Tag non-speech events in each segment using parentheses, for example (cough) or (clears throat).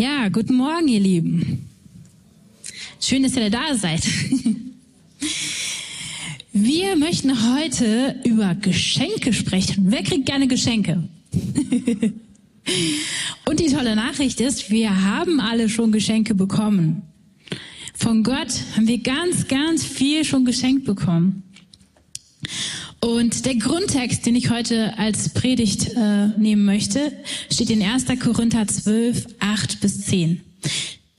Ja, guten Morgen, ihr Lieben. Schön, dass ihr da seid. Wir möchten heute über Geschenke sprechen. Wer kriegt gerne Geschenke? Und die tolle Nachricht ist, wir haben alle schon Geschenke bekommen. Von Gott haben wir ganz, ganz viel schon geschenkt bekommen. Und der Grundtext, den ich heute als Predigt äh, nehmen möchte, steht in 1. Korinther 12, 8 bis 10.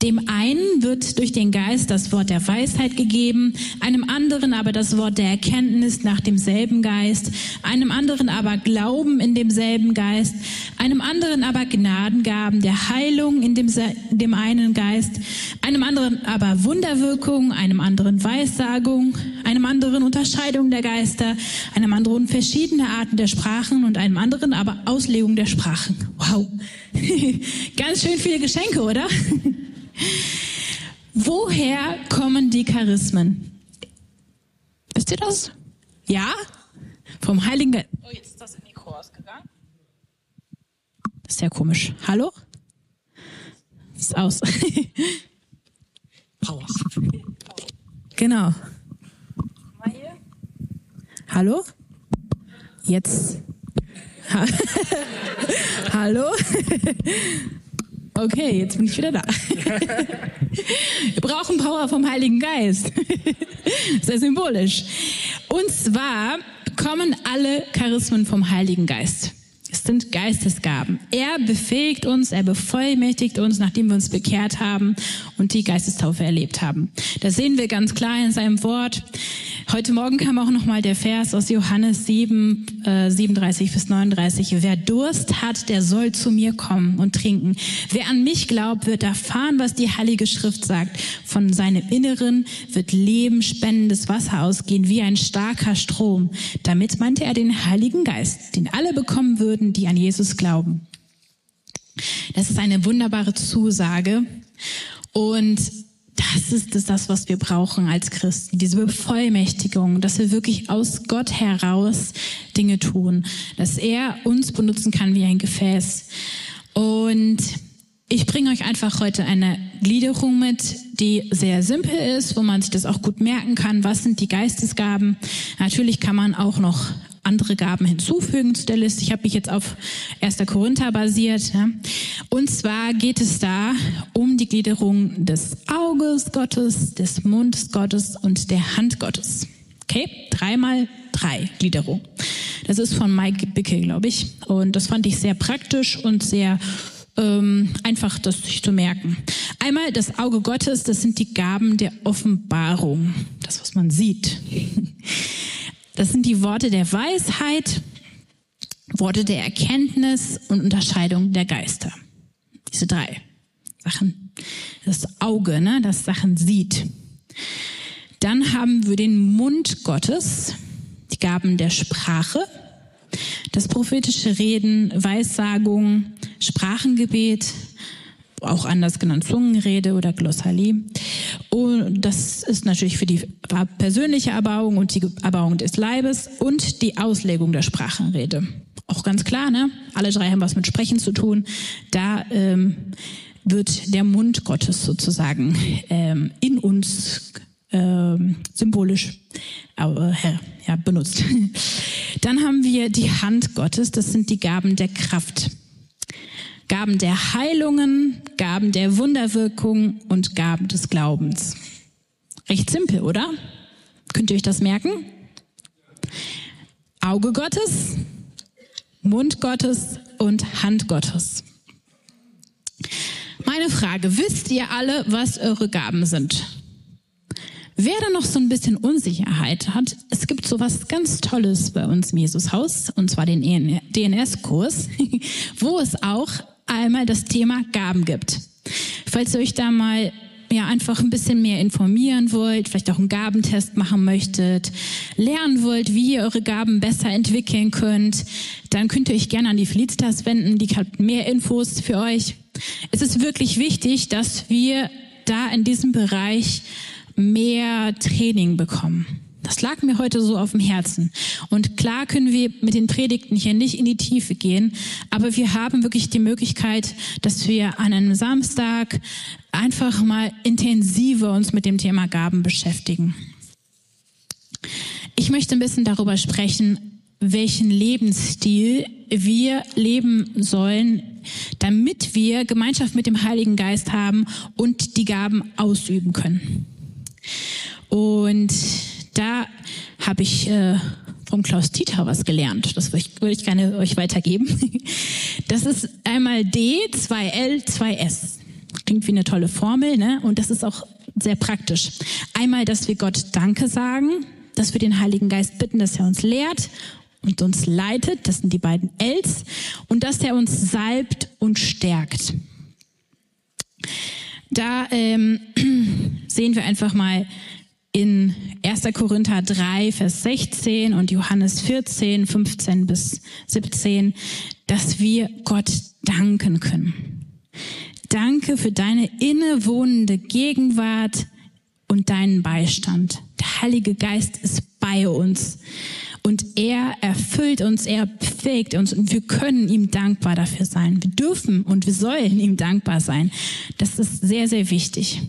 Dem einen wird durch den Geist das Wort der Weisheit gegeben, einem anderen aber das Wort der Erkenntnis nach demselben Geist, einem anderen aber Glauben in demselben Geist, einem anderen aber Gnadengaben der Heilung in dem, dem einen Geist, einem anderen aber Wunderwirkung, einem anderen Weissagung, einem anderen Unterscheidung der Geister, einem anderen verschiedene Arten der Sprachen und einem anderen aber Auslegung der Sprachen. Wow. (laughs) Ganz schön viele Geschenke, oder? (laughs) Woher kommen die Charismen? Wisst ihr das? Ja? Vom Heiligen Geist. Oh, jetzt ist das Mikro ausgegangen. Das ist ja komisch. Hallo? Ist aus. Power. Genau. Mal hier. Hallo? Jetzt. (laughs) Hallo? Okay, jetzt bin ich wieder da. (laughs) Wir brauchen Power vom Heiligen Geist. Sehr symbolisch. Und zwar kommen alle Charismen vom Heiligen Geist. Es sind Geistesgaben. Er befähigt uns, er bevollmächtigt uns, nachdem wir uns bekehrt haben und die Geistestaufe erlebt haben. Das sehen wir ganz klar in seinem Wort. Heute Morgen kam auch noch mal der Vers aus Johannes 7, äh, 37 bis 39. Wer Durst hat, der soll zu mir kommen und trinken. Wer an mich glaubt, wird erfahren, was die Heilige Schrift sagt. Von seinem Inneren wird Leben spendendes Wasser ausgehen, wie ein starker Strom. Damit meinte er den Heiligen Geist, den alle bekommen würden, die an Jesus glauben. Das ist eine wunderbare Zusage. Und das ist das, was wir brauchen als Christen, diese Bevollmächtigung, dass wir wirklich aus Gott heraus Dinge tun, dass er uns benutzen kann wie ein Gefäß. Und ich bringe euch einfach heute eine Gliederung mit, die sehr simpel ist, wo man sich das auch gut merken kann. Was sind die Geistesgaben? Natürlich kann man auch noch andere Gaben hinzufügen zu der Liste. Ich habe mich jetzt auf 1. Korinther basiert. Ja. Und zwar geht es da um die Gliederung des Auges Gottes, des Mundes Gottes und der Hand Gottes. Okay, dreimal drei Gliederung. Das ist von Mike Bicke, glaube ich. Und das fand ich sehr praktisch und sehr ähm, einfach, das sich zu merken. Einmal das Auge Gottes, das sind die Gaben der Offenbarung, das, was man sieht. (laughs) Das sind die Worte der Weisheit, Worte der Erkenntnis und Unterscheidung der Geister. Diese drei Sachen. Das Auge, ne, das Sachen sieht. Dann haben wir den Mund Gottes, die Gaben der Sprache, das prophetische Reden, Weissagung, Sprachengebet, auch anders genannt Zungenrede oder Glossalie. Und das ist natürlich für die persönliche Erbauung und die Erbauung des Leibes und die Auslegung der Sprachenrede. Auch ganz klar, ne? Alle drei haben was mit Sprechen zu tun. Da ähm, wird der Mund Gottes sozusagen ähm, in uns ähm, symbolisch äh, ja, benutzt. (laughs) Dann haben wir die Hand Gottes. Das sind die Gaben der Kraft. Gaben der Heilungen, Gaben der Wunderwirkung und Gaben des Glaubens. Recht simpel, oder? Könnt ihr euch das merken? Auge Gottes, Mund Gottes und Hand Gottes. Meine Frage, wisst ihr alle, was eure Gaben sind? Wer da noch so ein bisschen Unsicherheit hat, es gibt so was ganz Tolles bei uns im Jesushaus, und zwar den DNS-Kurs, (laughs) wo es auch einmal das Thema Gaben gibt. Falls ihr euch da mal ja einfach ein bisschen mehr informieren wollt, vielleicht auch einen Gabentest machen möchtet, lernen wollt, wie ihr eure Gaben besser entwickeln könnt, dann könnt ihr euch gerne an die Felicitas wenden, die hat mehr Infos für euch. Es ist wirklich wichtig, dass wir da in diesem Bereich mehr Training bekommen. Das lag mir heute so auf dem Herzen. Und klar können wir mit den Predigten hier nicht in die Tiefe gehen, aber wir haben wirklich die Möglichkeit, dass wir an einem Samstag einfach mal intensiver uns mit dem Thema Gaben beschäftigen. Ich möchte ein bisschen darüber sprechen, welchen Lebensstil wir leben sollen, damit wir Gemeinschaft mit dem Heiligen Geist haben und die Gaben ausüben können. Und da habe ich äh, vom Klaus Tieter was gelernt. Das würde ich, würde ich gerne euch weitergeben. (laughs) Das ist einmal D, 2L, 2S. Klingt wie eine tolle Formel, ne? Und das ist auch sehr praktisch. Einmal, dass wir Gott Danke sagen, dass wir den Heiligen Geist bitten, dass er uns lehrt und uns leitet. Das sind die beiden Ls. Und dass er uns salbt und stärkt. Da ähm, (clears throat) sehen wir einfach mal in 1. Korinther 3, Vers 16 und Johannes 14, 15 bis 17, dass wir Gott danken können. Danke für deine innewohnende Gegenwart und deinen Beistand. Der Heilige Geist ist bei uns und er erfüllt uns, er befähigt uns und wir können ihm dankbar dafür sein. Wir dürfen und wir sollen ihm dankbar sein. Das ist sehr, sehr wichtig.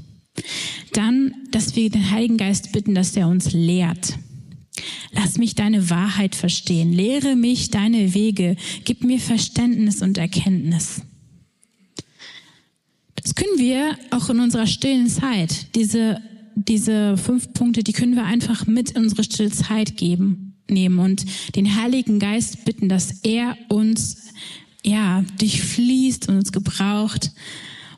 Dann, dass wir den Heiligen Geist bitten, dass er uns lehrt. Lass mich deine Wahrheit verstehen. Lehre mich deine Wege. Gib mir Verständnis und Erkenntnis. Das können wir auch in unserer stillen Zeit. Diese, diese fünf Punkte, die können wir einfach mit in unsere stille Zeit geben, nehmen und den Heiligen Geist bitten, dass er uns, ja, durchfließt und uns gebraucht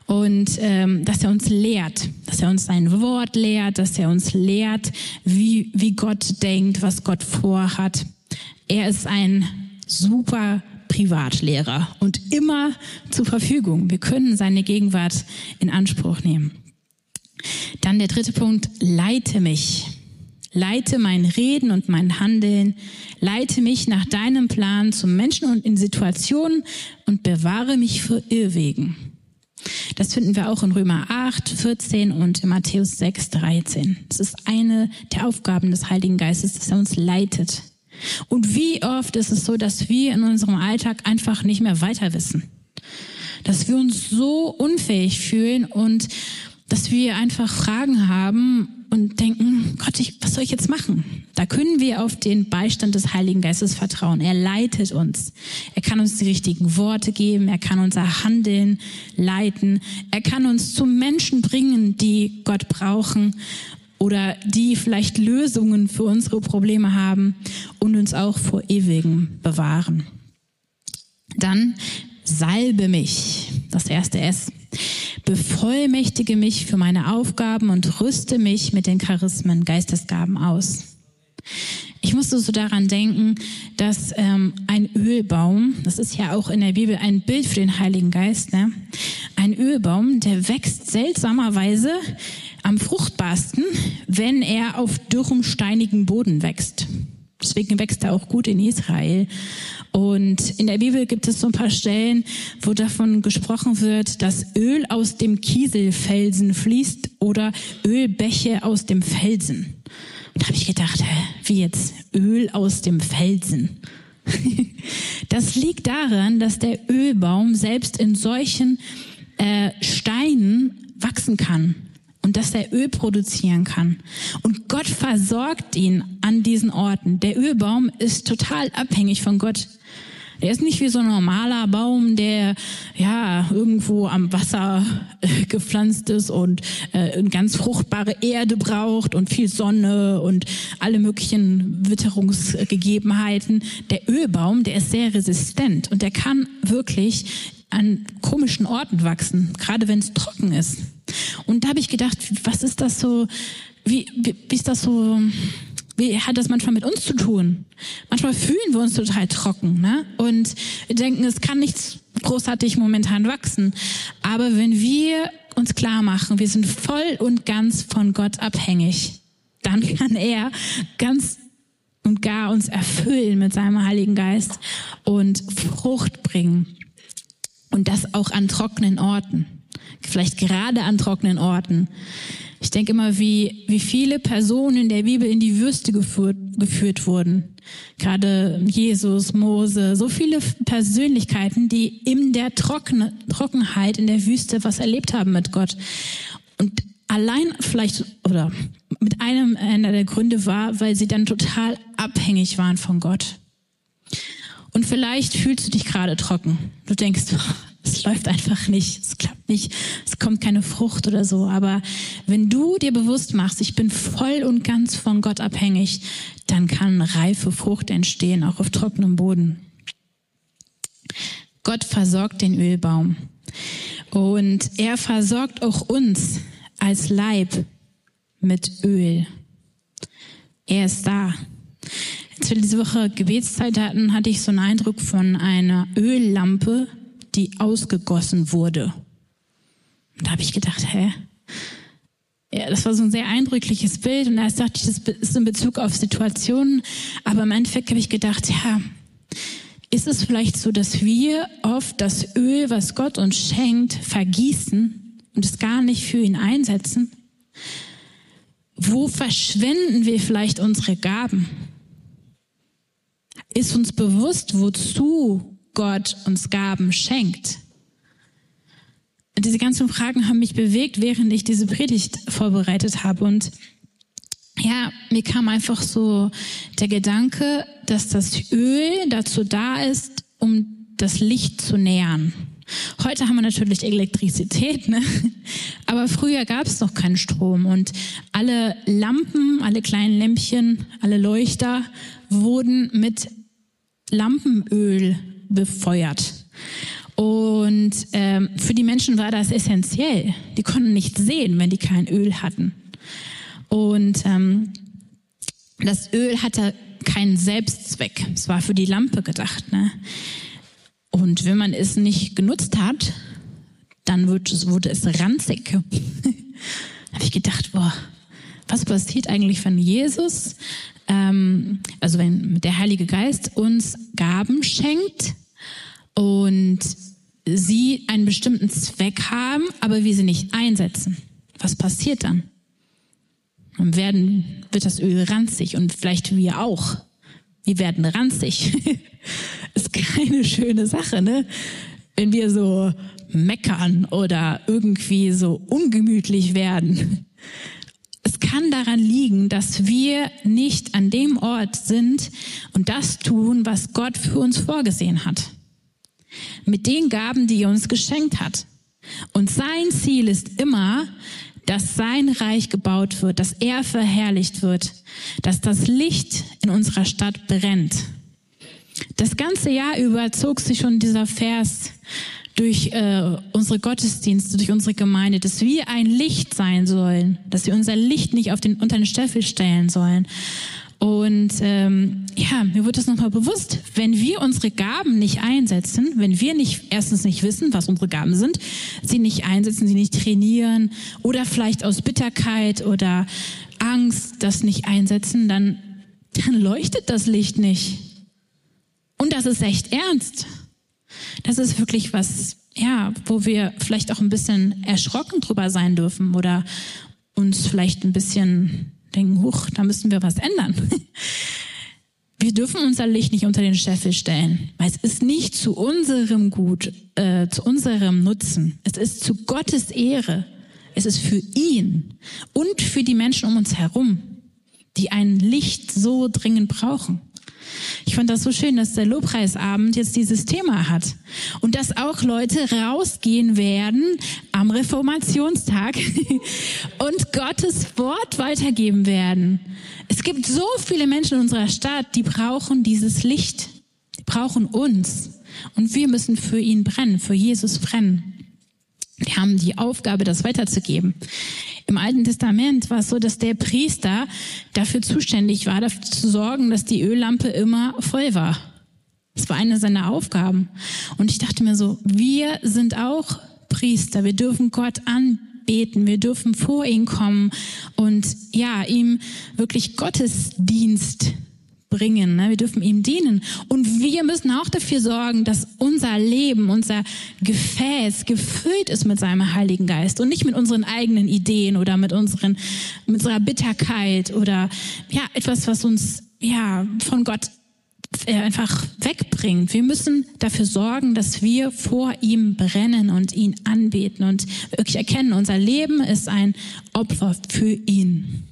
und ähm, dass er uns lehrt, dass er uns sein Wort lehrt, dass er uns lehrt, wie, wie Gott denkt, was Gott vorhat. Er ist ein super Privatlehrer und immer zur Verfügung. Wir können seine Gegenwart in Anspruch nehmen. Dann der dritte Punkt, leite mich. Leite mein Reden und mein Handeln. Leite mich nach deinem Plan zum Menschen und in Situationen und bewahre mich vor Irrwegen. Das finden wir auch in Römer 8, 14 und in Matthäus 6, 13. Das ist eine der Aufgaben des Heiligen Geistes, dass er uns leitet. Und wie oft ist es so, dass wir in unserem Alltag einfach nicht mehr weiter wissen? Dass wir uns so unfähig fühlen und dass wir einfach Fragen haben und denken, Gott, ich, was soll ich jetzt machen? Da können wir auf den Beistand des Heiligen Geistes vertrauen. Er leitet uns. Er kann uns die richtigen Worte geben. Er kann unser Handeln leiten. Er kann uns zu Menschen bringen, die Gott brauchen oder die vielleicht Lösungen für unsere Probleme haben und uns auch vor ewigen bewahren. Dann salbe mich. Das erste S bevollmächtige mich für meine Aufgaben und rüste mich mit den Charismen, Geistesgaben aus. Ich musste so daran denken, dass ähm, ein Ölbaum, das ist ja auch in der Bibel ein Bild für den Heiligen Geist, ne? ein Ölbaum, der wächst seltsamerweise am fruchtbarsten, wenn er auf dürrem, steinigen Boden wächst. Deswegen wächst er auch gut in Israel. Und in der Bibel gibt es so ein paar Stellen, wo davon gesprochen wird, dass Öl aus dem Kieselfelsen fließt oder Ölbäche aus dem Felsen. Und da habe ich gedacht, hä, wie jetzt Öl aus dem Felsen? (laughs) das liegt daran, dass der Ölbaum selbst in solchen äh, Steinen wachsen kann und dass er Öl produzieren kann. Und Gott versorgt ihn an diesen Orten. Der Ölbaum ist total abhängig von Gott. Der ist nicht wie so ein normaler Baum, der ja irgendwo am Wasser äh, gepflanzt ist und äh, ganz fruchtbare Erde braucht und viel Sonne und alle möglichen Witterungsgegebenheiten. Der Ölbaum, der ist sehr resistent und der kann wirklich an komischen Orten wachsen, gerade wenn es trocken ist. Und da habe ich gedacht, was ist das so, wie, wie, wie ist das so, wie hat das manchmal mit uns zu tun? Manchmal fühlen wir uns total trocken ne? und denken, es kann nichts großartig momentan wachsen. Aber wenn wir uns klar machen, wir sind voll und ganz von Gott abhängig, dann kann er ganz und gar uns erfüllen mit seinem Heiligen Geist und Frucht bringen. Und das auch an trockenen Orten vielleicht gerade an trockenen Orten. Ich denke immer, wie, wie viele Personen in der Bibel in die Wüste geführt, geführt wurden. Gerade Jesus, Mose, so viele Persönlichkeiten, die in der Trocken, Trockenheit in der Wüste was erlebt haben mit Gott. Und allein vielleicht oder mit einem einer der Gründe war, weil sie dann total abhängig waren von Gott. Und vielleicht fühlst du dich gerade trocken. Du denkst, es läuft einfach nicht, es klappt nicht, es kommt keine Frucht oder so. Aber wenn du dir bewusst machst, ich bin voll und ganz von Gott abhängig, dann kann reife Frucht entstehen, auch auf trockenem Boden. Gott versorgt den Ölbaum. Und er versorgt auch uns als Leib mit Öl. Er ist da. Als wir diese Woche Gebetszeit hatten, hatte ich so einen Eindruck von einer Öllampe, die ausgegossen wurde. Und da habe ich gedacht, hä? Ja, das war so ein sehr eindrückliches Bild und erst dachte ich, das ist in Bezug auf Situationen, aber im Endeffekt habe ich gedacht, ja, ist es vielleicht so, dass wir oft das Öl, was Gott uns schenkt, vergießen und es gar nicht für ihn einsetzen? Wo verschwenden wir vielleicht unsere Gaben? Ist uns bewusst, wozu Gott uns Gaben schenkt? Diese ganzen Fragen haben mich bewegt, während ich diese Predigt vorbereitet habe. Und ja, mir kam einfach so der Gedanke, dass das Öl dazu da ist, um das Licht zu nähern. Heute haben wir natürlich Elektrizität, ne? aber früher gab es noch keinen Strom und alle Lampen, alle kleinen Lämpchen, alle Leuchter wurden mit Lampenöl befeuert. Und ähm, für die Menschen war das essentiell. Die konnten nicht sehen, wenn die kein Öl hatten. Und ähm, das Öl hatte keinen Selbstzweck. Es war für die Lampe gedacht. Ne? Und wenn man es nicht genutzt hat, dann wird wurde es ranzig. (laughs) habe ich gedacht, boah, was passiert eigentlich, wenn Jesus ähm, also wenn der Heilige Geist uns Gaben schenkt und sie einen bestimmten Zweck haben, aber wir sie nicht einsetzen. Was passiert dann? Dann werden, wird das Öl ranzig und vielleicht wir auch. Wir werden ranzig. (laughs) Ist keine schöne Sache, ne? Wenn wir so meckern oder irgendwie so ungemütlich werden es kann daran liegen, dass wir nicht an dem Ort sind und das tun, was Gott für uns vorgesehen hat. Mit den Gaben, die er uns geschenkt hat. Und sein Ziel ist immer, dass sein Reich gebaut wird, dass er verherrlicht wird, dass das Licht in unserer Stadt brennt. Das ganze Jahr über zog sich schon dieser Vers durch äh, unsere Gottesdienste, durch unsere Gemeinde, dass wir ein Licht sein sollen, dass wir unser Licht nicht auf den, unter den Steffel stellen sollen. Und ähm, ja, mir wird das nochmal bewusst, wenn wir unsere Gaben nicht einsetzen, wenn wir nicht erstens nicht wissen, was unsere Gaben sind, sie nicht einsetzen, sie nicht trainieren oder vielleicht aus Bitterkeit oder Angst das nicht einsetzen, dann, dann leuchtet das Licht nicht. Und das ist echt ernst. Das ist wirklich was, ja, wo wir vielleicht auch ein bisschen erschrocken drüber sein dürfen oder uns vielleicht ein bisschen denken, huch, da müssen wir was ändern. (laughs) Wir dürfen unser Licht nicht unter den Scheffel stellen, weil es ist nicht zu unserem Gut, äh, zu unserem Nutzen. Es ist zu Gottes Ehre. Es ist für ihn und für die Menschen um uns herum, die ein Licht so dringend brauchen. Ich fand das so schön, dass der Lobpreisabend jetzt dieses Thema hat und dass auch Leute rausgehen werden am Reformationstag (laughs) und Gottes Wort weitergeben werden. Es gibt so viele Menschen in unserer Stadt, die brauchen dieses Licht, die brauchen uns und wir müssen für ihn brennen, für Jesus brennen. Wir haben die Aufgabe, das weiterzugeben. Im Alten Testament war es so, dass der Priester dafür zuständig war, dafür zu sorgen, dass die Öllampe immer voll war. Das war eine seiner Aufgaben. Und ich dachte mir so, wir sind auch Priester. Wir dürfen Gott anbeten. Wir dürfen vor ihn kommen und ja, ihm wirklich Gottesdienst bringen. Ne? Wir dürfen ihm dienen. Und wir müssen auch dafür sorgen, dass unser Leben, unser Gefäß gefüllt ist mit seinem Heiligen Geist und nicht mit unseren eigenen Ideen oder mit unseren, mit unserer Bitterkeit oder ja, etwas, was uns ja von Gott äh, einfach wegbringt. Wir müssen dafür sorgen, dass wir vor ihm brennen und ihn anbeten und wirklich erkennen, unser Leben ist ein Opfer für ihn.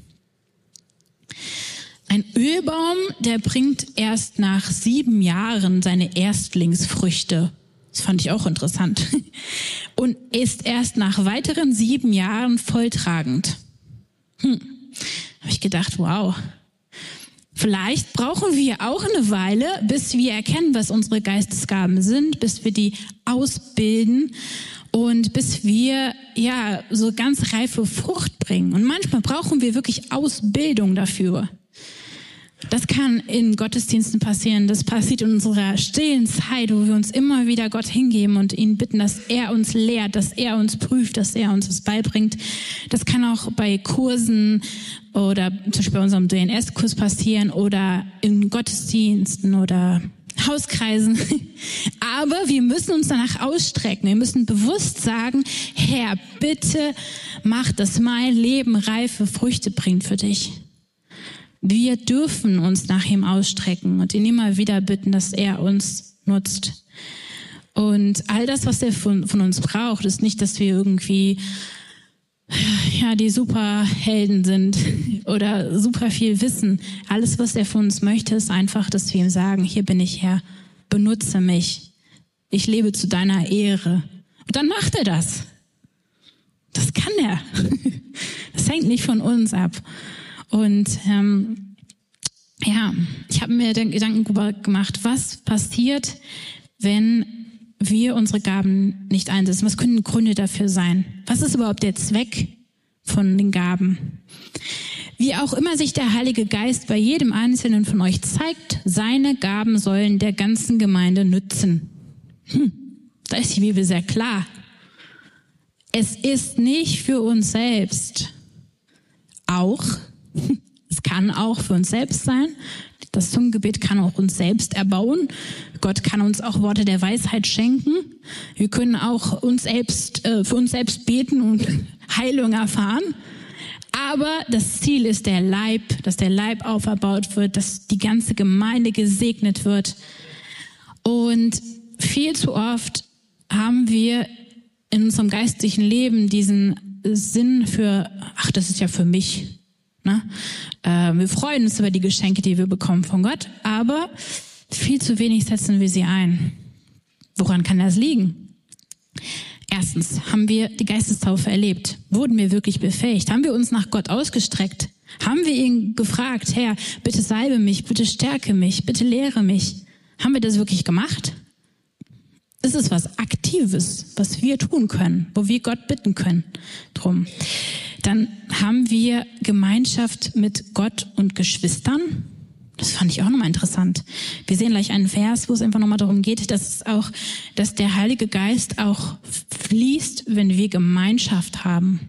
Ein Ölbaum, der bringt erst nach sieben Jahren seine Erstlingsfrüchte. Das fand ich auch interessant. (laughs) Und ist erst nach weiteren sieben Jahren volltragend. Hm. Habe ich gedacht, wow, Vielleicht brauchen wir auch eine Weile, bis wir erkennen, was unsere Geistesgaben sind, bis wir die ausbilden und bis wir ja so ganz reife Frucht bringen. Und manchmal brauchen wir wirklich Ausbildung dafür. Das kann in Gottesdiensten passieren. Das passiert in unserer stillen Zeit, wo wir uns immer wieder Gott hingeben und ihn bitten, dass er uns lehrt, dass er uns prüft, dass er uns was beibringt. Das kann auch bei Kursen oder zum Beispiel bei unserem DNS-Kurs passieren oder in Gottesdiensten oder Hauskreisen. (laughs) Aber wir müssen uns danach ausstrecken. Wir müssen bewusst sagen, Herr, bitte mach, dass mein Leben reife Früchte bringt für dich. Wir dürfen uns nach ihm ausstrecken und ihn immer wieder bitten, dass er uns nutzt. Und all das, was er von, von uns braucht, ist nicht, dass wir irgendwie ja, die Superhelden sind (laughs) oder super viel wissen. Alles, was er von uns möchte, ist einfach, dass wir ihm sagen, hier bin ich Herr, benutze mich. Ich lebe zu deiner Ehre. Und dann macht er das. Das kann er. (laughs) Das hängt nicht von uns ab. Und ähm, ja, ich habe mir den Gedanken gemacht, was passiert, wenn wir unsere Gaben nicht einsetzen? Was können Gründe dafür sein? Was ist überhaupt der Zweck von den Gaben? Wie auch immer sich der Heilige Geist bei jedem Einzelnen von euch zeigt, seine Gaben sollen der ganzen Gemeinde nützen. Hm, da ist die Bibel sehr klar. Es ist nicht für uns selbst. Auch es kann auch für uns selbst sein. Das Zungengebet kann auch uns selbst erbauen. Gott kann uns auch Worte der Weisheit schenken. Wir können auch uns selbst, äh, für uns selbst beten und (laughs) Heilung erfahren. Aber das Ziel ist der Leib, dass der Leib auferbaut wird, dass die ganze Gemeinde gesegnet wird. Und viel zu oft haben wir in unserem geistlichen Leben diesen Sinn für, ach, das ist ja für mich. Ne? Äh, wir freuen uns über die Geschenke, die wir bekommen von Gott, aber viel zu wenig setzen wir sie ein. Woran kann das liegen? Erstens, haben wir die Geistestaufe erlebt? Wurden wir wirklich befähigt? Haben wir uns nach Gott ausgestreckt? Haben wir ihn gefragt, Herr, bitte salbe mich, bitte stärke mich, bitte lehre mich? Haben wir das wirklich gemacht? Es ist was Aktives, was wir tun können, wo wir Gott bitten können drum dann haben wir Gemeinschaft mit Gott und Geschwistern. Das fand ich auch nochmal interessant. Wir sehen gleich einen Vers, wo es einfach nochmal darum geht, dass es auch, dass der Heilige Geist auch fließt, wenn wir Gemeinschaft haben.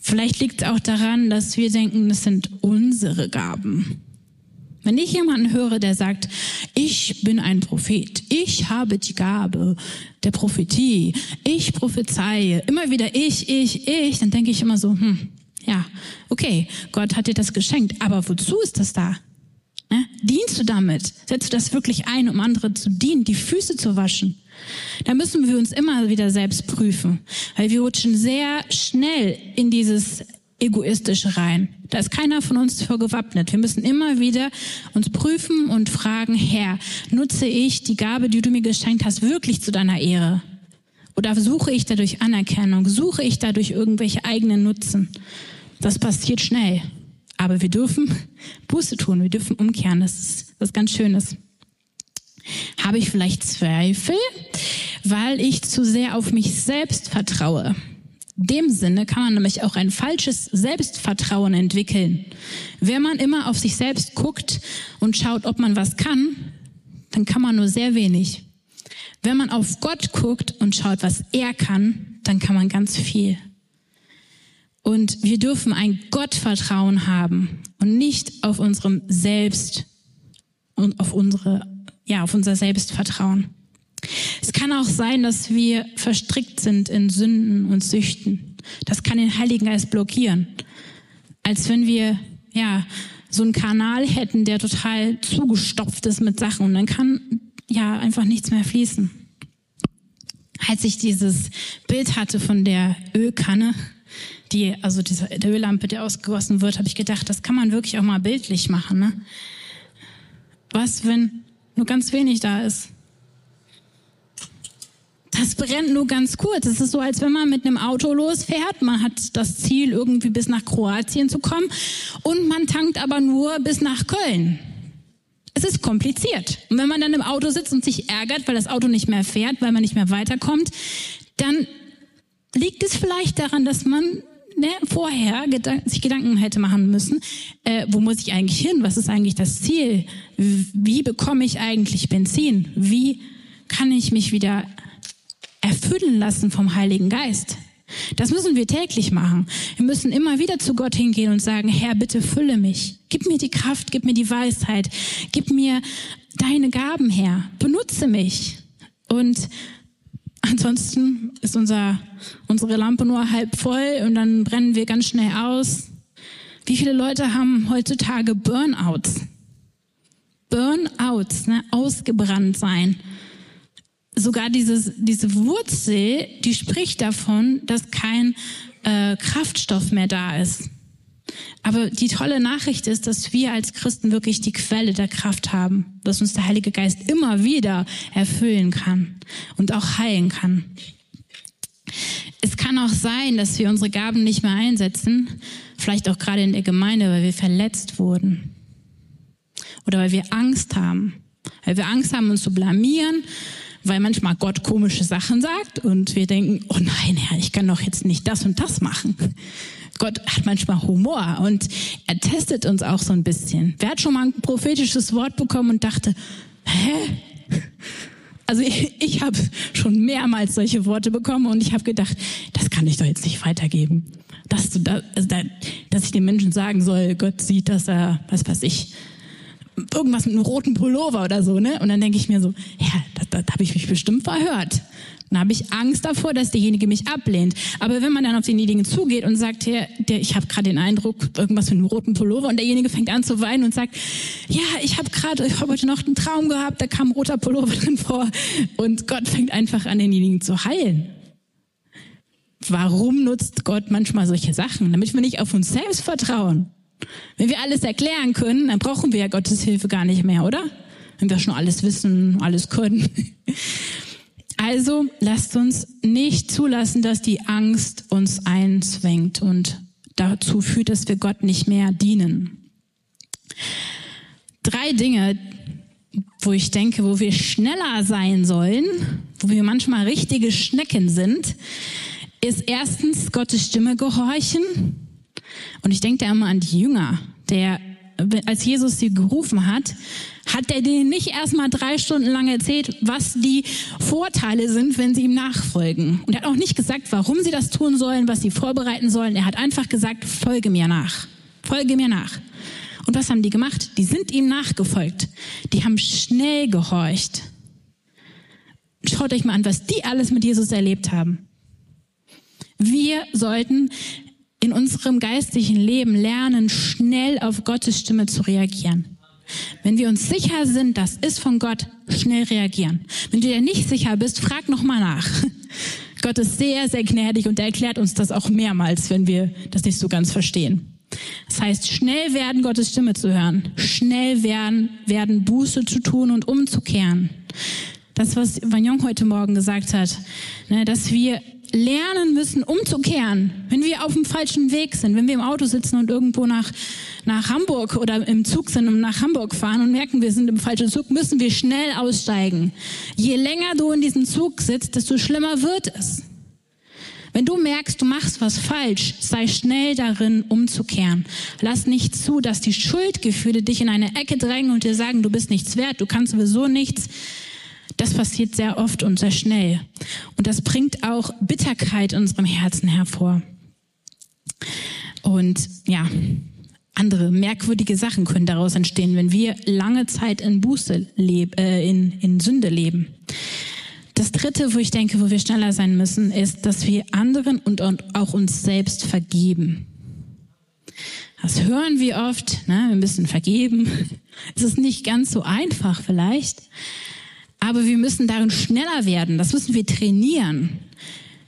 Vielleicht liegt es auch daran, dass wir denken, das sind unsere Gaben. Wenn ich jemanden höre, der sagt, ich bin ein Prophet, ich habe die Gabe der Prophetie, ich prophezeie, immer wieder ich, ich, ich, dann denke ich immer so, hm, ja, okay, Gott hat dir das geschenkt, aber wozu ist das da? Ne? Dienst du damit? Setzt du das wirklich ein, um andere zu dienen, die Füße zu waschen? Da müssen wir uns immer wieder selbst prüfen, weil wir rutschen sehr schnell in dieses egoistisch rein. Da ist keiner von uns für gewappnet. Wir müssen immer wieder uns prüfen und fragen, Herr, nutze ich die Gabe, die du mir geschenkt hast, wirklich zu deiner Ehre? Oder suche ich dadurch Anerkennung? Suche ich dadurch irgendwelche eigenen Nutzen? Das passiert schnell. Aber wir dürfen Buße tun, wir dürfen umkehren. Das ist was ganz Schönes. Habe ich vielleicht Zweifel, weil ich zu sehr auf mich selbst vertraue? Dem Sinne kann man nämlich auch ein falsches Selbstvertrauen entwickeln. Wenn man immer auf sich selbst guckt und schaut, ob man was kann, dann kann man nur sehr wenig. Wenn man auf Gott guckt und schaut, was er kann, dann kann man ganz viel. Und wir dürfen ein Gottvertrauen haben und nicht auf unserem Selbst und auf unsere, ja, auf unser Selbstvertrauen. Es kann auch sein, dass wir verstrickt sind in Sünden und Süchten. Das kann den Heiligen Geist blockieren. Als wenn wir, ja, so einen Kanal hätten, der total zugestopft ist mit Sachen und dann kann, ja, einfach nichts mehr fließen. Als ich dieses Bild hatte von der Ölkanne, die, also diese, der Öllampe, die ausgegossen wird, habe ich gedacht, das kann man wirklich auch mal bildlich machen. Ne? Was, wenn nur ganz wenig da ist? Das brennt nur ganz kurz. Es ist so, als wenn man mit einem Auto losfährt. Man hat das Ziel, irgendwie bis nach Kroatien zu kommen. Und man tankt aber nur bis nach Köln. Es ist kompliziert. Und wenn man dann im Auto sitzt und sich ärgert, weil das Auto nicht mehr fährt, weil man nicht mehr weiterkommt, dann liegt es vielleicht daran, dass man ne, vorher gedan sich Gedanken hätte machen müssen, äh, wo muss ich eigentlich hin? Was ist eigentlich das Ziel? Wie bekomme ich eigentlich Benzin? Wie kann ich mich wieder erfüllen lassen vom Heiligen Geist? Das müssen wir täglich machen. Wir müssen immer wieder zu Gott hingehen und sagen, Herr, bitte fülle mich. Gib mir die Kraft, gib mir die Weisheit, gib mir deine Gaben her, benutze mich. Und Ansonsten ist unser, unsere Lampe nur halb voll und dann brennen wir ganz schnell aus. Wie viele Leute haben heutzutage Burnouts? Burnouts, ne? ausgebrannt sein. Sogar dieses, diese Wurzel, die spricht davon, dass kein äh, Kraftstoff mehr da ist. Aber die tolle Nachricht ist, dass wir als Christen wirklich die Quelle der Kraft haben, dass uns der Heilige Geist immer wieder erfüllen kann und auch heilen kann. Es kann auch sein, dass wir unsere Gaben nicht mehr einsetzen, vielleicht auch gerade in der Gemeinde, weil wir verletzt wurden oder weil wir Angst haben, weil wir Angst haben, uns zu blamieren, weil manchmal Gott komische Sachen sagt und wir denken, oh nein, Herr, ich kann doch jetzt nicht das und das machen. Gott hat manchmal Humor und er testet uns auch so ein bisschen. Wer hat schon mal ein prophetisches Wort bekommen und dachte, hä? Also ich, ich habe schon mehrmals solche Worte bekommen und ich habe gedacht, das kann ich doch jetzt nicht weitergeben. Dass, du da, also da, dass ich den Menschen sagen soll, Gott sieht, dass er, was weiß ich, irgendwas mit einem roten Pullover oder so, ne? Und dann denke ich mir so, ja, das, das habe ich mich bestimmt verhört. Dann habe ich Angst davor, dass derjenige mich ablehnt. Aber wenn man dann auf denjenigen zugeht und sagt, der, der, ich habe gerade den Eindruck, irgendwas mit einem roten Pullover und derjenige fängt an zu weinen und sagt, ja, ich habe gerade, habe heute noch einen Traum gehabt, da kam ein roter Pullover (laughs) drin vor und Gott fängt einfach an, denjenigen zu heilen. Warum nutzt Gott manchmal solche Sachen? Damit wir nicht auf uns selbst vertrauen. Wenn wir alles erklären können, dann brauchen wir ja Gottes Hilfe gar nicht mehr, oder? Wenn wir schon alles wissen, alles können. (laughs) Also lasst uns nicht zulassen, dass die Angst uns einzwängt und dazu führt, dass wir Gott nicht mehr dienen. Drei Dinge, wo ich denke, wo wir schneller sein sollen, wo wir manchmal richtige Schnecken sind, ist erstens Gottes Stimme gehorchen. Und ich denke da immer an die Jünger, der als Jesus sie gerufen hat, hat er denen nicht erstmal drei Stunden lang erzählt, was die Vorteile sind, wenn sie ihm nachfolgen. Und er hat auch nicht gesagt, warum sie das tun sollen, was sie vorbereiten sollen. Er hat einfach gesagt, folge mir nach. Folge mir nach. Und was haben die gemacht? Die sind ihm nachgefolgt. Die haben schnell gehorcht. Schaut euch mal an, was die alles mit Jesus erlebt haben. Wir sollten in unserem geistlichen Leben lernen, schnell auf Gottes Stimme zu reagieren. Wenn wir uns sicher sind, das ist von Gott, schnell reagieren. Wenn du dir nicht sicher bist, frag nochmal nach. (laughs) Gott ist sehr, sehr gnädig und er erklärt uns das auch mehrmals, wenn wir das nicht so ganz verstehen. Das heißt, schnell werden, Gottes Stimme zu hören. Schnell werden, werden Buße zu tun und umzukehren. Das, was Vagnon heute Morgen gesagt hat, ne, dass wir lernen müssen, umzukehren, wenn wir auf dem falschen Weg sind, wenn wir im Auto sitzen und irgendwo nach, nach Hamburg oder im Zug sind und nach Hamburg fahren und merken, wir sind im falschen Zug, müssen wir schnell aussteigen. Je länger du in diesem Zug sitzt, desto schlimmer wird es. Wenn du merkst, du machst was falsch, sei schnell darin, umzukehren. Lass nicht zu, dass die Schuldgefühle dich in eine Ecke drängen und dir sagen, du bist nichts wert, du kannst sowieso nichts. Das passiert sehr oft und sehr schnell. Und das bringt auch Bitterkeit in unserem Herzen hervor. Und ja, andere merkwürdige Sachen können daraus entstehen, wenn wir lange Zeit in Buße leben, äh, in, in Sünde leben. Das dritte, wo ich denke, wo wir schneller sein müssen, ist, dass wir anderen und, auch uns selbst vergeben. Das hören wir oft, ne? wir müssen vergeben. (laughs) Es ist nicht ganz so einfach vielleicht, aber wir müssen darin schneller werden. Das müssen wir trainieren.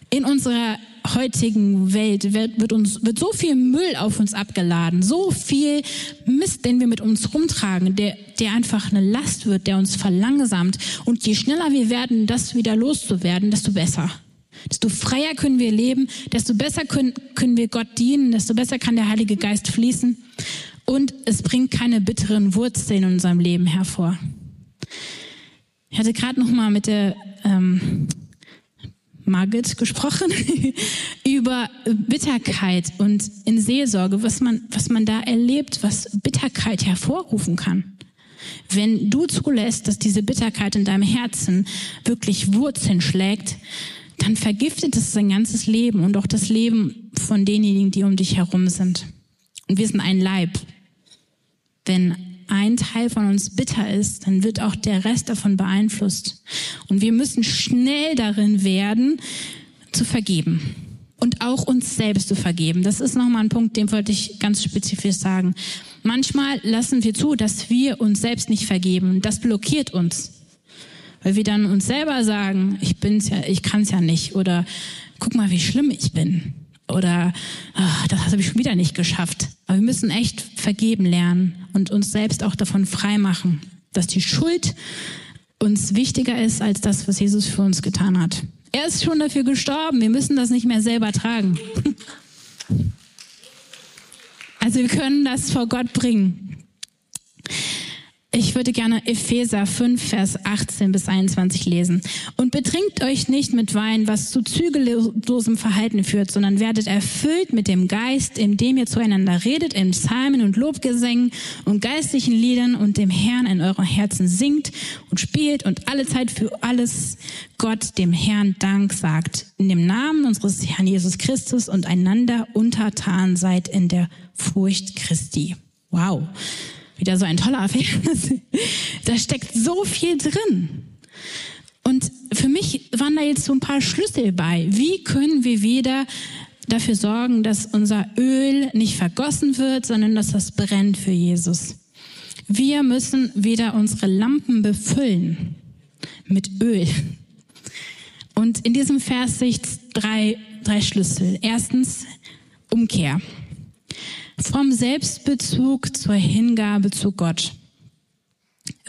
In unserer heutigen Welt wird, wird, uns, wird so viel Müll auf uns abgeladen, so viel Mist, den wir mit uns rumtragen, der, der einfach eine Last wird, der uns verlangsamt. Und je schneller wir werden, das wieder loszuwerden, desto besser. Desto freier können wir leben, desto besser können, können wir Gott dienen, desto besser kann der Heilige Geist fließen. Und es bringt keine bitteren Wurzeln in unserem Leben hervor. Ich hatte gerade noch mal mit der ähm, Margit gesprochen (laughs) über Bitterkeit und in Seelsorge, was man, was man da erlebt, was Bitterkeit hervorrufen kann. Wenn du zulässt, dass diese Bitterkeit in deinem Herzen wirklich Wurzeln schlägt, dann vergiftet es dein ganzes Leben und auch das Leben von denjenigen, die um dich herum sind. Und wir sind ein Leib. Wenn ein Teil von uns bitter ist, dann wird auch der Rest davon beeinflusst. Und wir müssen schnell darin werden, zu vergeben. Und auch uns selbst zu vergeben. Das ist nochmal ein Punkt, den wollte ich ganz spezifisch sagen. Manchmal lassen wir zu, dass wir uns selbst nicht vergeben. Das blockiert uns. Weil wir dann uns selber sagen, ich bin's ja, ich kann's ja nicht. Oder guck mal, wie schlimm ich bin. Oder ach, das habe ich schon wieder nicht geschafft. Aber wir müssen echt vergeben lernen und uns selbst auch davon freimachen, dass die Schuld uns wichtiger ist als das, was Jesus für uns getan hat. Er ist schon dafür gestorben. Wir müssen das nicht mehr selber tragen. (laughs) Also wir können das vor Gott bringen. Ich würde gerne Epheser 5, Vers 18 bis 21 lesen. Und betrinkt euch nicht mit Wein, was zu zügellosem Verhalten führt, sondern werdet erfüllt mit dem Geist, indem ihr zueinander redet in Psalmen und Lobgesängen und geistlichen Liedern und dem Herrn in euren Herzen singt und spielt und alle Zeit für alles Gott dem Herrn Dank sagt. In dem Namen unseres Herrn Jesus Christus und einander untertan seid in der Furcht Christi. Wow wieder so ein toller Vers. (laughs) Da steckt so viel drin. Und für mich waren da jetzt so ein paar Schlüssel bei. Wie können wir wieder dafür sorgen, dass unser Öl nicht vergossen wird, sondern dass das brennt für Jesus? Wir müssen wieder unsere Lampen befüllen mit Öl. Und in diesem Vers sehe ich drei, drei Schlüssel. Erstens Umkehr. Vom Selbstbezug zur Hingabe zu Gott.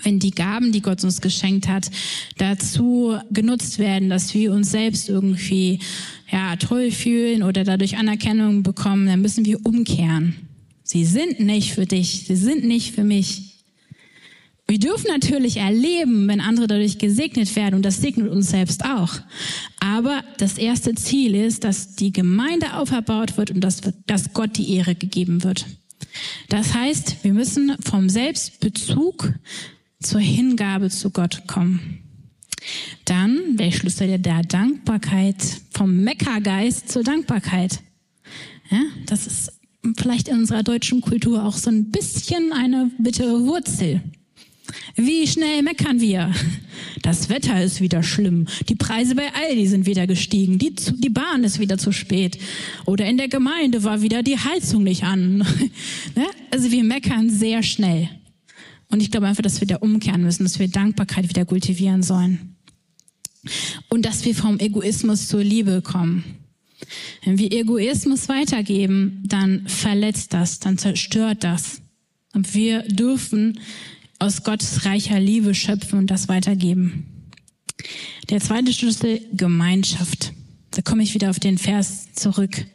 Wenn die Gaben, die Gott uns geschenkt hat, dazu genutzt werden, dass wir uns selbst irgendwie ja, toll fühlen oder dadurch Anerkennung bekommen, dann müssen wir umkehren. Sie sind nicht für dich, sie sind nicht für mich. Wir dürfen natürlich erleben, wenn andere dadurch gesegnet werden und das segnet uns selbst auch. Aber das erste Ziel ist, dass die Gemeinde auferbaut wird und dass, dass Gott die Ehre gegeben wird. Das heißt, wir müssen vom Selbstbezug zur Hingabe zu Gott kommen. Dann der Schlüssel der Dankbarkeit, vom Meckergeist zur Dankbarkeit. Ja, das ist vielleicht in unserer deutschen Kultur auch so ein bisschen eine bittere Wurzel. Wie schnell meckern wir? Das Wetter ist wieder schlimm. Die Preise bei Aldi sind wieder gestiegen. Die, die Bahn ist wieder zu spät. Oder in der Gemeinde war wieder die Heizung nicht an. (laughs) Ne? Also wir meckern sehr schnell. Und ich glaube einfach, dass wir da umkehren müssen, dass wir Dankbarkeit wieder kultivieren sollen. Und dass wir vom Egoismus zur Liebe kommen. Wenn wir Egoismus weitergeben, dann verletzt das, dann zerstört das. Und wir dürfen aus Gottes reicher Liebe schöpfen und das weitergeben. Der zweite Schlüssel, Gemeinschaft. Da komme ich wieder auf den Vers zurück.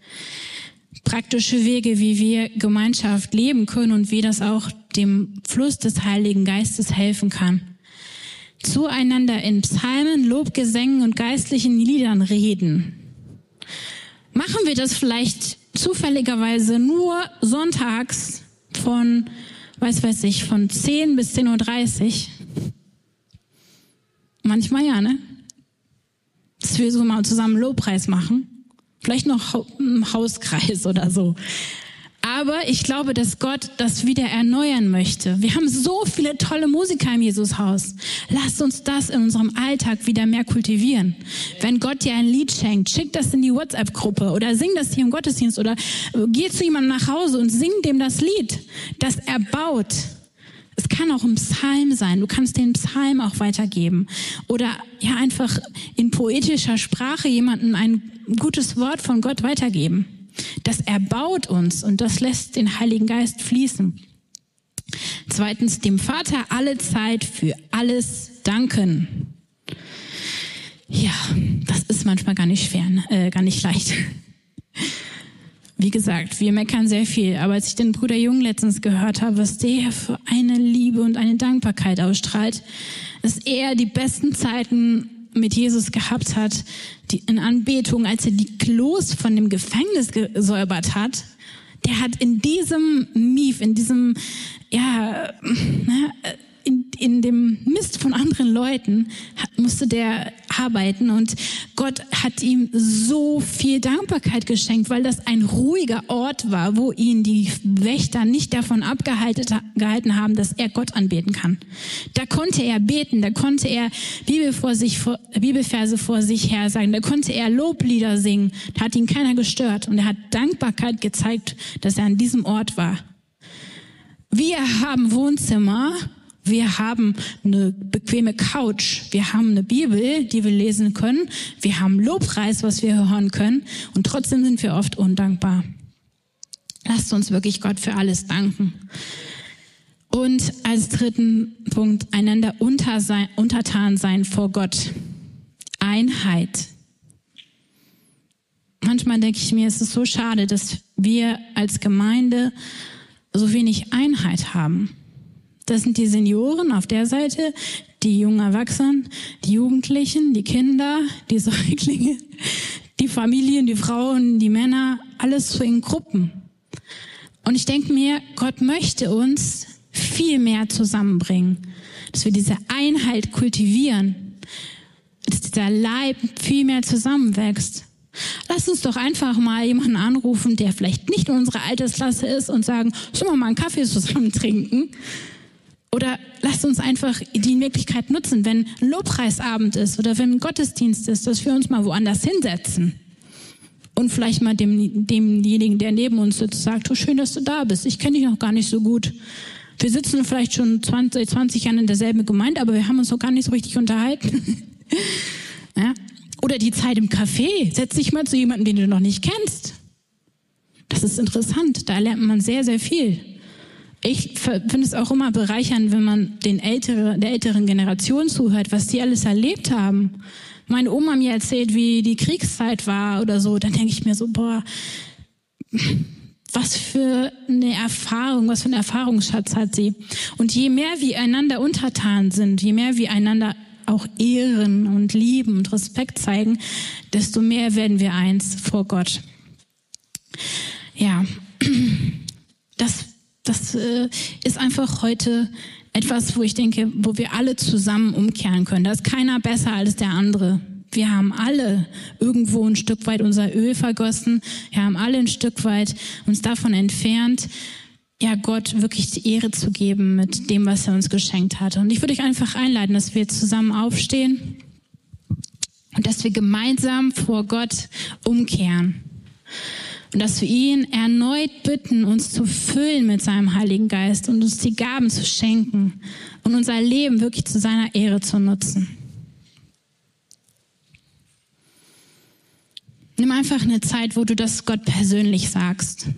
Praktische Wege, wie wir Gemeinschaft leben können und wie das auch dem Fluss des Heiligen Geistes helfen kann. Zueinander in Psalmen, Lobgesängen und geistlichen Liedern reden. Machen wir das vielleicht zufälligerweise nur sonntags von weiß weiß ich, von 10 bis 10.30 Uhr. Manchmal ja, ne? Dass wir so mal zusammen Lobpreis machen. Vielleicht noch im Hauskreis oder so. Aber ich glaube, dass Gott das wieder erneuern möchte. Wir haben so viele tolle Musiker im Jesushaus. Lasst uns das in unserem Alltag wieder mehr kultivieren. Wenn Gott dir ein Lied schenkt, schick das in die WhatsApp-Gruppe oder sing das hier im Gottesdienst oder geh zu jemandem nach Hause und sing dem das Lied, das erbaut. Es kann auch ein Psalm sein. Du kannst den Psalm auch weitergeben. Oder ja, einfach in poetischer Sprache jemandem ein gutes Wort von Gott weitergeben. Das erbaut uns und das lässt den Heiligen Geist fließen. Zweitens, dem Vater alle Zeit für alles danken. Ja, das ist manchmal gar nicht schwer, ne? äh, gar nicht leicht. (laughs) Wie gesagt, wir meckern sehr viel, aber als ich den Bruder Jung letztens gehört habe, was der für eine Liebe und eine Dankbarkeit ausstrahlt, dass er die besten Zeiten mit Jesus gehabt hat, die in Anbetung, als er die Klos von dem Gefängnis gesäubert hat, der hat in diesem Mief, in diesem, ja, ne, in, in dem Mist von anderen Leuten musste der arbeiten und Gott hat ihm so viel Dankbarkeit geschenkt, weil das ein ruhiger Ort war, wo ihn die Wächter nicht davon abgehalten haben, dass er Gott anbeten kann. Da konnte er beten, da konnte er Bibel vor sich, Bibelverse vor sich her sagen, da konnte er Loblieder singen, da hat ihn keiner gestört und er hat Dankbarkeit gezeigt, dass er an diesem Ort war. Wir haben Wohnzimmer, wir haben eine bequeme Couch. Wir haben eine Bibel, die wir lesen können. Wir haben Lobpreis, was wir hören können. Und trotzdem sind wir oft undankbar. Lasst uns wirklich Gott für alles danken. Und als dritten Punkt, einander untertan sein vor Gott. Einheit. Manchmal denke ich mir, es ist so schade, dass wir als Gemeinde so wenig Einheit haben. Das sind die Senioren auf der Seite, die jungen Erwachsenen, die Jugendlichen, die Kinder, die (laughs) Säuglinge, die Familien, die Frauen, die Männer, alles so in Gruppen. Und ich denke mir, Gott möchte uns viel mehr zusammenbringen, dass wir diese Einheit kultivieren, dass dieser Leib viel mehr zusammenwächst. Lass uns doch einfach mal jemanden anrufen, der vielleicht nicht in unserer Altersklasse ist und sagen, sollen wir mal einen Kaffee zusammen trinken? Oder lasst uns einfach die Möglichkeit nutzen, wenn Lobpreisabend ist oder wenn Gottesdienst ist, dass wir uns mal woanders hinsetzen. Und vielleicht mal dem, demjenigen, der neben uns sitzt, sagt, oh, schön, dass du da bist. Ich kenne dich noch gar nicht so gut. Wir sitzen vielleicht schon 20, 20 Jahre in derselben Gemeinde, aber wir haben uns noch gar nicht so richtig unterhalten. (laughs) ja? Oder die Zeit im Café. Setz dich mal zu jemandem, den du noch nicht kennst. Das ist interessant. Da lernt man sehr, sehr viel ich finde es auch immer bereichernd, wenn man den ältere, der älteren Generation zuhört, was die alles erlebt haben. Meine Oma mir erzählt, wie die Kriegszeit war oder so, dann denke ich mir so, boah, was für eine Erfahrung, was für ein Erfahrungsschatz hat sie. Und je mehr wir einander untertan sind, je mehr wir einander auch ehren und lieben und Respekt zeigen, desto mehr werden wir eins vor Gott. Ja, (clears throat) das das äh, ist einfach heute etwas, wo ich denke, wo wir alle zusammen umkehren können. Da ist keiner besser als der andere. Wir haben alle irgendwo ein Stück weit unser Öl vergossen. Wir haben alle ein Stück weit uns davon entfernt, ja, Gott wirklich die Ehre zu geben mit dem, was er uns geschenkt hat. Und ich würde euch einfach einladen, dass wir zusammen aufstehen und dass wir gemeinsam vor Gott umkehren. Und dass wir ihn erneut bitten, uns zu füllen mit seinem Heiligen Geist und uns die Gaben zu schenken und unser Leben wirklich zu seiner Ehre zu nutzen. Nimm einfach eine Zeit, wo du das Gott persönlich sagst.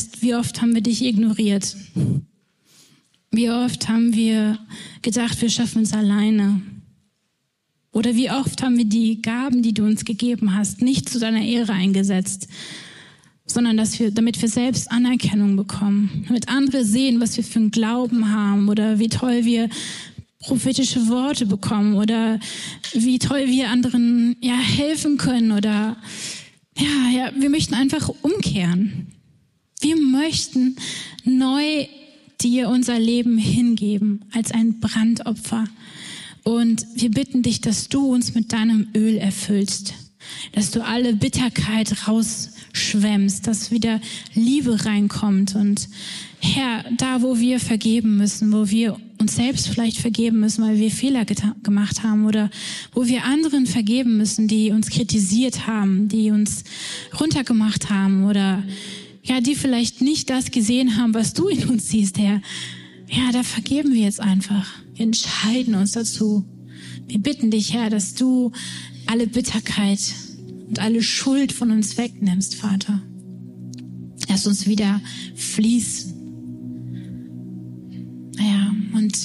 Geist, wie oft haben wir dich ignoriert? Wie oft haben wir gedacht, wir schaffen es alleine? Oder wie oft haben wir die Gaben, die du uns gegeben hast, nicht zu deiner Ehre eingesetzt, sondern dass wir, damit wir selbst Anerkennung bekommen, damit andere sehen, was wir für einen Glauben haben oder wie toll wir prophetische Worte bekommen oder wie toll wir anderen ja helfen können oder ja, ja, wir möchten einfach umkehren. Möchten neu dir unser Leben hingeben als ein Brandopfer. Und wir bitten dich, dass du uns mit deinem Öl erfüllst, dass du alle Bitterkeit rausschwemmst, dass wieder Liebe reinkommt und Herr, da wo wir vergeben müssen, wo wir uns selbst vielleicht vergeben müssen, weil wir Fehler gemacht haben oder wo wir anderen vergeben müssen, die uns kritisiert haben, die uns runtergemacht haben oder ja, die vielleicht nicht das gesehen haben, was du in uns siehst, Herr. Ja, da vergeben wir jetzt einfach. Wir entscheiden uns dazu. Wir bitten dich, Herr, dass du alle Bitterkeit und alle Schuld von uns wegnimmst, Vater. Lass uns wieder fließen. Ja, und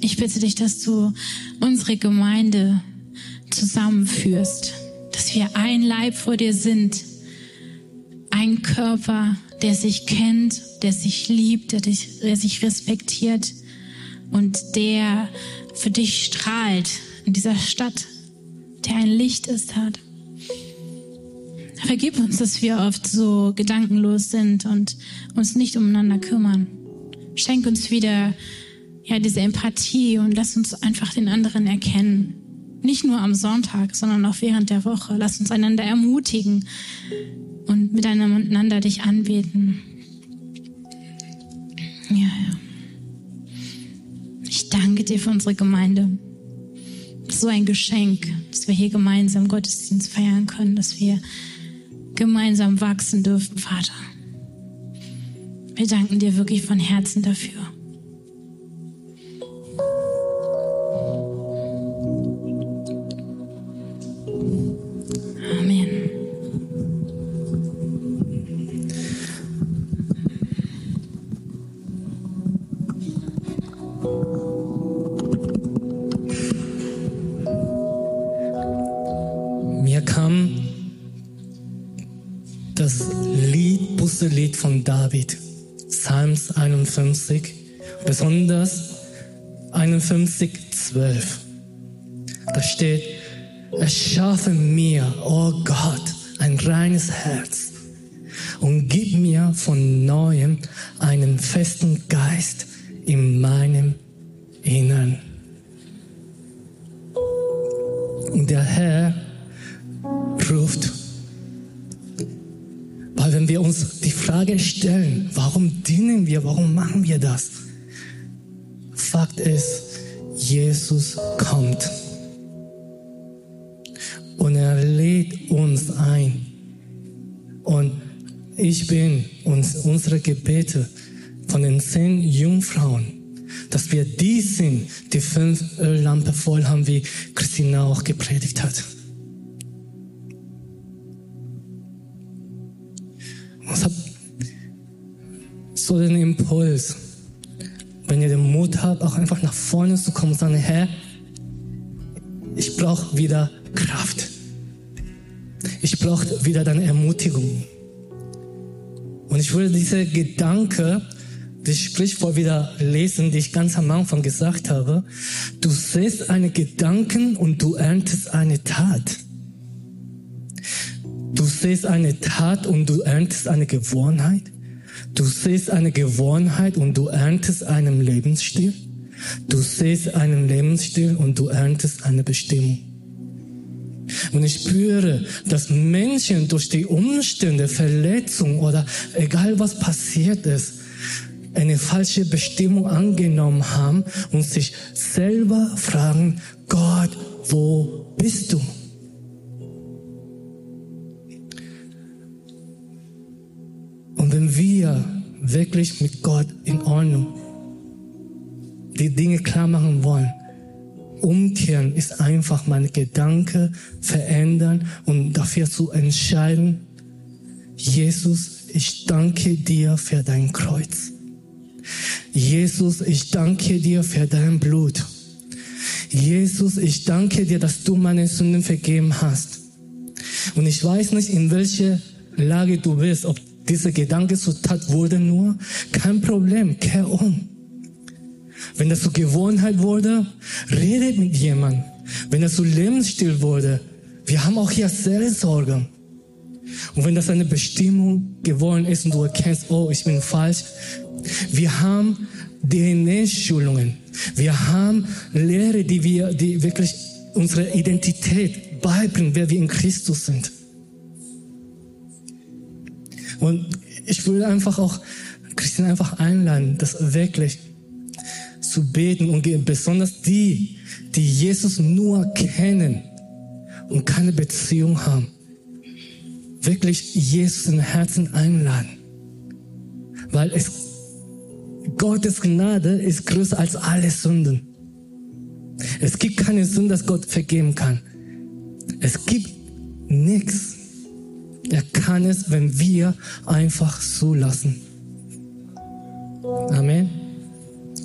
ich bitte dich, dass du unsere Gemeinde zusammenführst, dass wir ein Leib vor dir sind ein Körper, der sich kennt, der sich liebt, der, dich, der sich respektiert und der für dich strahlt in dieser Stadt, der ein Licht ist, hat. Vergib uns, dass wir oft so gedankenlos sind und uns nicht umeinander kümmern. Schenk uns wieder ja diese Empathie und lass uns einfach den anderen erkennen. Nicht nur am Sonntag, sondern auch während der Woche. Lass uns einander ermutigen, miteinander dich anbeten. Ja, ja. Ich danke dir für unsere Gemeinde. So ein Geschenk, dass wir hier gemeinsam Gottesdienst feiern können, dass wir gemeinsam wachsen dürfen, Vater. Wir danken dir wirklich von Herzen dafür. Besonders 51, 12. Da steht, erschaffe mir, oh Gott, ein reines Herz und gib mir von neuem einen festen Geist in meinem Innern. Und der Herr ruft weil wenn wir uns die Frage stellen, warum dienen wir, warum machen wir das? Fakt ist, Jesus kommt. Und er lädt uns ein. Und ich bin uns, unsere Gebete von den zehn Jungfrauen, dass wir die sind, die fünf Öllampe voll haben, wie Christina auch gepredigt hat. So den Impuls, Mut habt, auch einfach nach vorne zu kommen und sagen, Herr, ich brauche wieder Kraft. Ich brauche wieder deine Ermutigung. Und ich würde diese Gedanke, das Sprichwort wieder lesen, die ich ganz am Anfang gesagt habe. Du siehst eine Gedanken und du erntest eine Tat. Du siehst eine Tat und du erntest eine Gewohnheit. Du siehst eine Gewohnheit und du erntest einen Lebensstil. Du siehst einen Lebensstil und du erntest eine Bestimmung. Und ich spüre, dass Menschen durch die Umstände, Verletzung oder egal was passiert ist, eine falsche Bestimmung angenommen haben und sich selber fragen, Gott, wo bist du? Wir wirklich mit Gott in Ordnung die Dinge klar machen wollen, umkehren ist einfach meine Gedanken verändern und dafür zu entscheiden, Jesus, ich danke dir für dein Kreuz. Jesus, ich danke dir für dein Blut. Jesus, ich danke dir, dass du meine Sünden vergeben hast. Und ich weiß nicht, in welcher Lage du bist, ob dieser Gedanke zur Tat wurde nur, kein Problem, kehr um. Wenn das zur Gewohnheit wurde, redet mit jemandem. Wenn das zu Lebensstil wurde, wir haben auch hier Seelsorge. Und wenn das eine Bestimmung geworden ist und du erkennst, oh, ich bin falsch, wir haben DNA-Schulungen. Wir haben Lehre, die wir, die wirklich unsere Identität beibringen, wer wir in Christus sind. Und ich würde einfach auch Christian einfach einladen, das wirklich zu beten und besonders die, die Jesus nur kennen und keine Beziehung haben, wirklich Jesus in Herzen einladen. Weil es, Gottes Gnade ist größer als alle Sünden. Es gibt keine Sünde, dass Gott vergeben kann. Es gibt nichts. Er kann es, wenn wir einfach zulassen. Amen.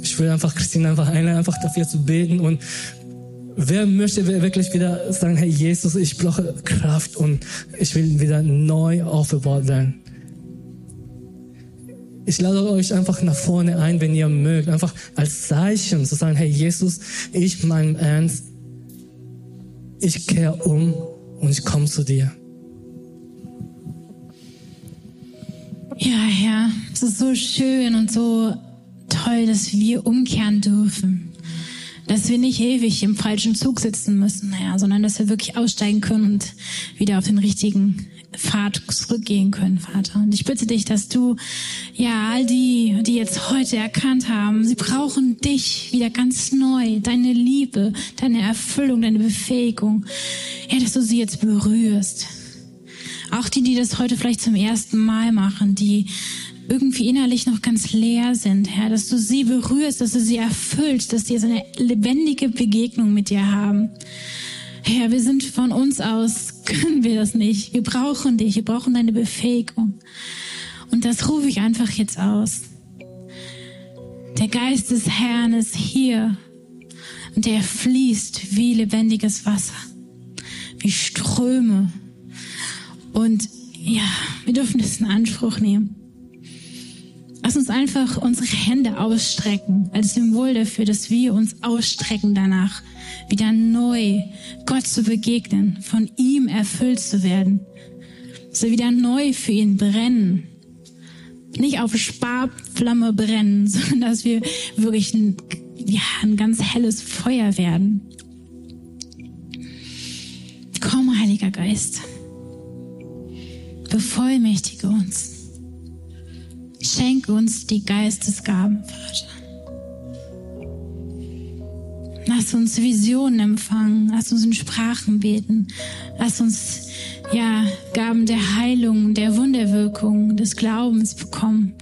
Ich will einfach Christine einfach einladen, einfach dafür zu beten und Wer möchte wirklich wieder sagen, Herr Jesus, ich brauche Kraft und ich will wieder neu aufgebaut werden? Ich lade euch einfach nach vorne ein, wenn ihr mögt, einfach als Zeichen zu sagen, Herr Jesus, ich mein Ernst, ich kehre um und ich komme zu dir. Ja, Herr, es ist so schön und so toll, dass wir umkehren dürfen dass wir nicht ewig im falschen Zug sitzen müssen, naja, sondern dass wir wirklich aussteigen können und wieder auf den richtigen Pfad zurückgehen können, Vater. Und ich bitte dich, dass du, ja, all die, die jetzt heute erkannt haben, sie brauchen dich wieder ganz neu, deine Liebe, deine Erfüllung, deine Befähigung, ja, dass du sie jetzt berührst. Auch die, die das heute vielleicht zum ersten Mal machen, die irgendwie innerlich noch ganz leer sind, Herr, dass du sie berührst, dass du sie erfüllst, dass sie jetzt eine lebendige Begegnung mit dir haben. Herr, wir sind von uns aus, (laughs) können wir das nicht. Wir brauchen dich, wir brauchen deine Befähigung. Und das rufe ich einfach jetzt aus. Der Geist des Herrn ist hier und der fließt wie lebendiges Wasser, wie Ströme. Und ja, wir dürfen das in Anspruch nehmen. Lass uns einfach unsere Hände ausstrecken als Symbol dafür, dass wir uns ausstrecken danach, wieder neu Gott zu begegnen, von ihm erfüllt zu werden, wir wieder neu für ihn brennen. Nicht auf Sparflamme brennen, (laughs) sondern dass wir wirklich ein, ja, ein ganz helles Feuer werden. Komm, Heiliger Geist, bevollmächtige uns. Schenk uns die Geistesgaben, Vater. Lass uns Visionen empfangen, lass uns in Sprachen beten, lass uns ja Gaben der Heilung, der Wunderwirkung, des Glaubens bekommen.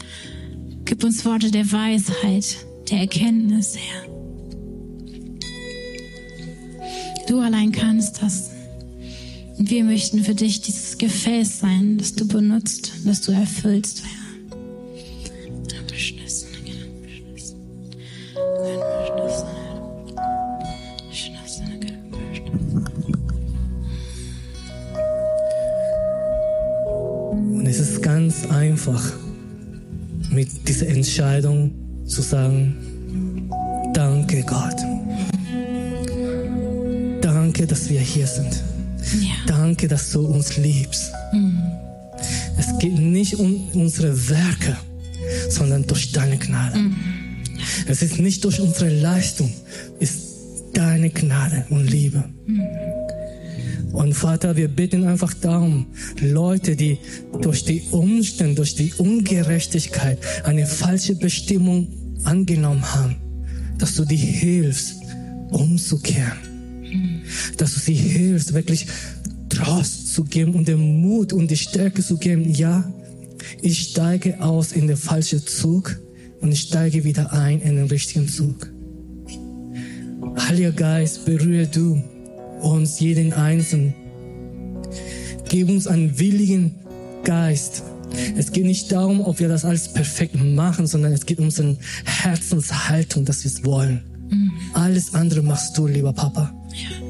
Gib uns Worte der Weisheit, der Erkenntnis, Herr. Du allein kannst das. Und wir möchten für dich dieses Gefäß sein, das du benutzt, das du erfüllst, Herr. einfach mit dieser Entscheidung zu sagen, danke Gott. Danke, dass wir hier sind. Danke, dass du uns liebst. Mhm. Es geht nicht um unsere Werke, sondern durch deine Gnade. Mhm. Es ist nicht durch unsere Leistung, es ist deine Gnade und Liebe. Mhm. Und Vater, wir bitten einfach darum, Leute, die durch die Umstände, durch die Ungerechtigkeit eine falsche Bestimmung angenommen haben, dass du die hilfst, umzukehren. Dass du sie hilfst, wirklich Trost zu geben und den Mut und die Stärke zu geben. Ja, ich steige aus in den falschen Zug und ich steige wieder ein in den richtigen Zug. Heiliger Geist, berühre du uns jeden Einzelnen. Gib uns einen willigen Geist. Es geht nicht darum, ob wir das alles perfekt machen, sondern es geht um unsere Herzenshaltung, dass wir es wollen. Alles andere machst du, lieber Papa. Ja.